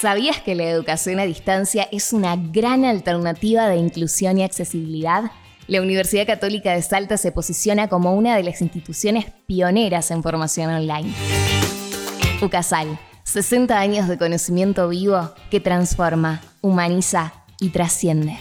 ¿Sabías que la educación a distancia es una gran alternativa de inclusión y accesibilidad? La Universidad Católica de Salta se posiciona como una de las instituciones pioneras en formación online. UCASAL, 60 años de conocimiento vivo que transforma, humaniza y trasciende.